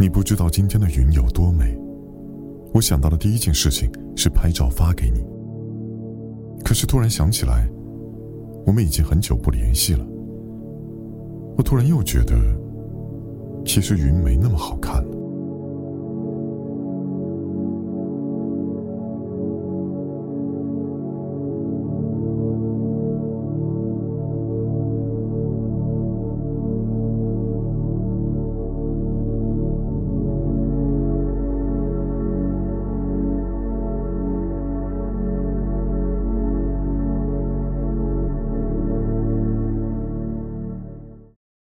你不知道今天的云有多美。我想到的第一件事情是拍照发给你。可是突然想起来，我们已经很久不联系了。我突然又觉得，其实云没那么好看了。